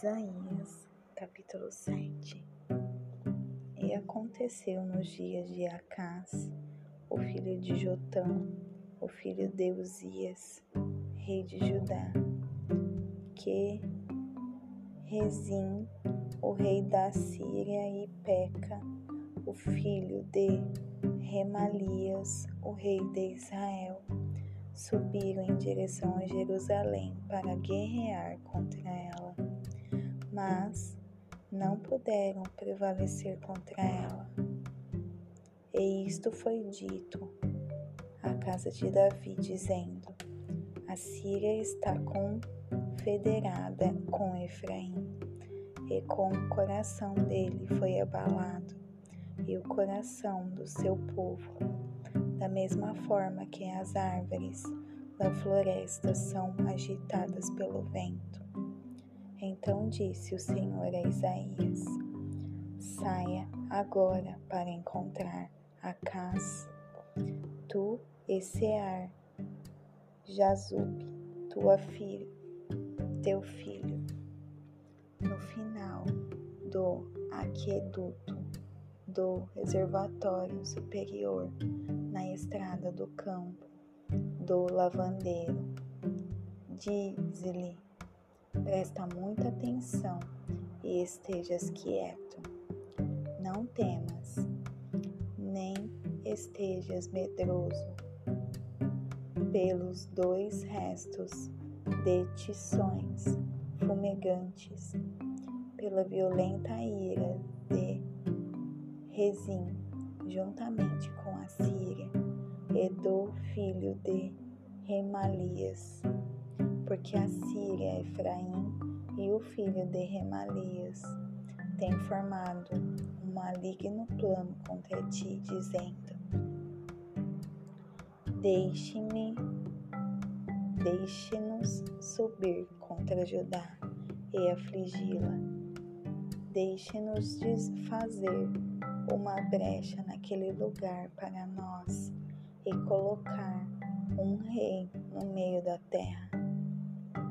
Isaías, capítulo 7 E aconteceu nos dias de Acás, o filho de Jotão, o filho de Uzias, rei de Judá, que Rezim, o rei da Síria, e Peca, o filho de Remalias, o rei de Israel, subiram em direção a Jerusalém para guerrear contra ela, mas não puderam prevalecer contra ela. E isto foi dito à casa de Davi, dizendo: A Síria está confederada com Efraim, e com o coração dele foi abalado, e o coração do seu povo da mesma forma que as árvores da floresta são agitadas pelo vento. Então disse o Senhor a Isaías: Saia agora para encontrar Acás, tu e Sear, Jazub, tua filha, teu filho, no final do aqueduto do reservatório superior na estrada do campo do lavandeiro. Diz-lhe: presta muita atenção e estejas quieto. Não temas, nem estejas medroso pelos dois restos de tições fumegantes, pela violenta ira de Rezim, juntamente com a Síria, e do filho de Remalias, porque a Síria Efraim e o filho de Remalias tem formado um maligno plano contra ti, dizendo: Deixe-me, deixe-nos subir contra Judá e afligi-la. Deixe-nos desfazer uma brecha naquele lugar para nós e colocar um rei no meio da terra,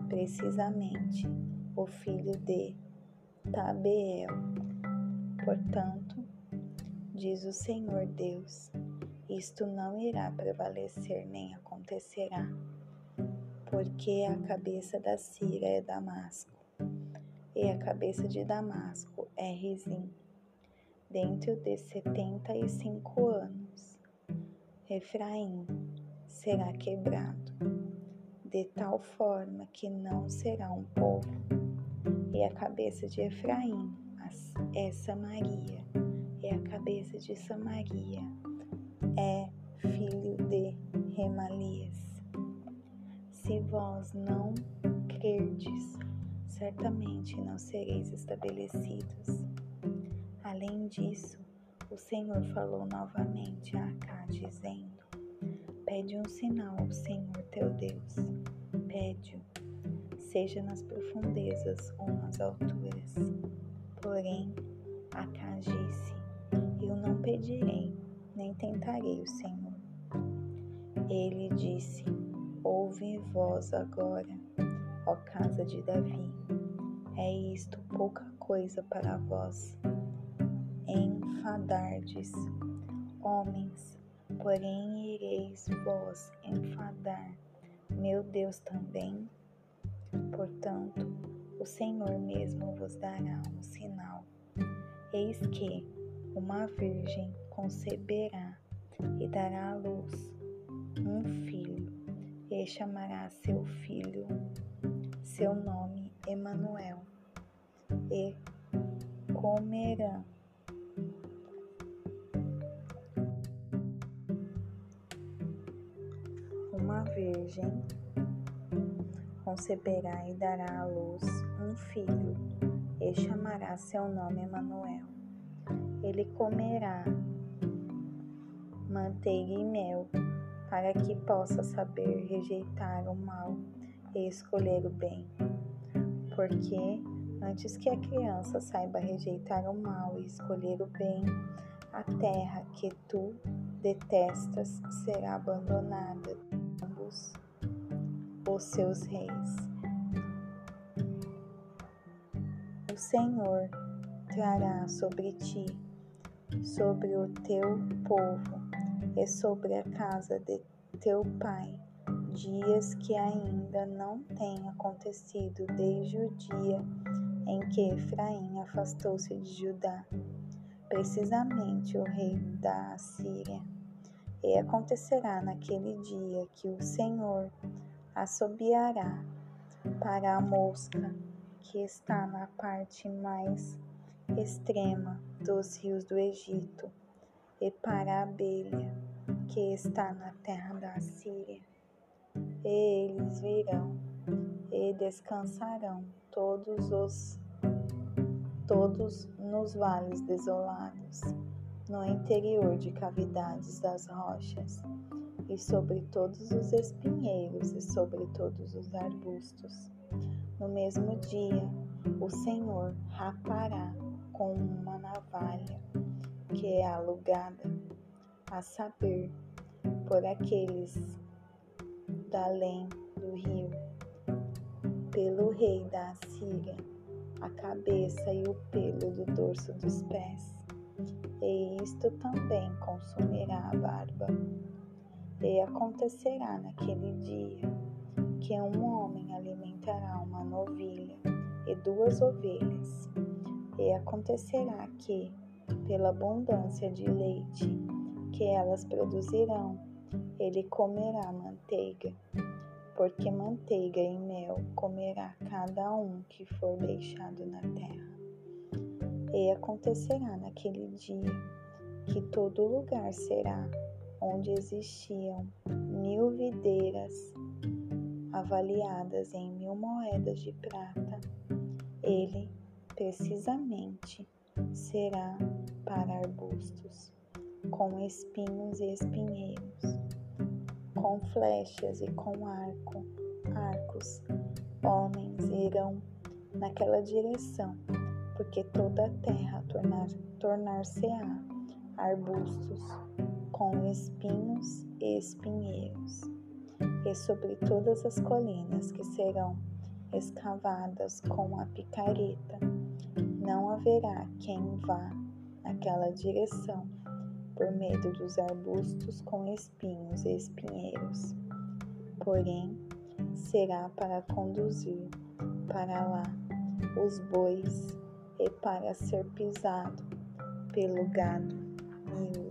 precisamente o filho de Tabeel. Portanto, diz o Senhor Deus, isto não irá prevalecer nem acontecerá, porque a cabeça da Síria é Damasco, e a cabeça de Damasco é Rezim dentro de setenta e cinco anos, Efraim será quebrado, de tal forma que não será um povo, e a cabeça de Efraim é Samaria, e a cabeça de Samaria é filho de Remalias. Se vós não crerdes, certamente não sereis estabelecidos. Além disso, o Senhor falou novamente a Acá, dizendo: Pede um sinal ao Senhor teu Deus, pede-o, seja nas profundezas ou nas alturas. Porém, Acá disse: Eu não pedirei, nem tentarei o Senhor. Ele disse: Ouve vós agora, ó casa de Davi. É isto pouca coisa para vós enfadardes, homens, porém ireis vós enfadar meu Deus também. Portanto, o Senhor mesmo vos dará um sinal. Eis que uma virgem conceberá e dará à luz um filho, e chamará seu filho, seu nome Emanuel, e comerá uma virgem conceberá e dará à luz um filho, e chamará seu nome Emanuel. Ele comerá manteiga e mel, para que possa saber rejeitar o mal e escolher o bem. Porque antes que a criança saiba rejeitar o mal e escolher o bem, a terra que tu detestas será abandonada os seus reis. Senhor trará sobre ti, sobre o teu povo e sobre a casa de teu pai, dias que ainda não têm acontecido desde o dia em que Efraim afastou-se de Judá, precisamente o rei da Assíria. E acontecerá naquele dia que o Senhor assobiará para a mosca que está na parte mais extrema dos rios do Egito, e para a abelha que está na terra da Síria. E eles virão e descansarão todos os todos nos vales desolados, no interior de cavidades das rochas, e sobre todos os espinheiros e sobre todos os arbustos. No mesmo dia, o Senhor rapará com uma navalha que é alugada, a saber, por aqueles da além do rio, pelo rei da Assíria, a cabeça e o pelo do dorso dos pés, e isto também consumirá a barba. E acontecerá naquele dia que um homem alimentará uma novilha e duas ovelhas, e acontecerá que, pela abundância de leite que elas produzirão, ele comerá manteiga, porque manteiga e mel comerá cada um que for deixado na terra. E acontecerá naquele dia que todo lugar será onde existiam mil videiras avaliadas em mil moedas de prata, ele precisamente será para arbustos, com espinhos e espinheiros, com flechas e com arco, arcos. Homens irão naquela direção, porque toda a terra tornar-se-á arbustos com espinhos e espinheiros, e sobre todas as colinas que serão escavadas com a picareta, não haverá quem vá naquela direção, por medo dos arbustos com espinhos e espinheiros. Porém, será para conduzir para lá os bois e para ser pisado pelo gado miúdo.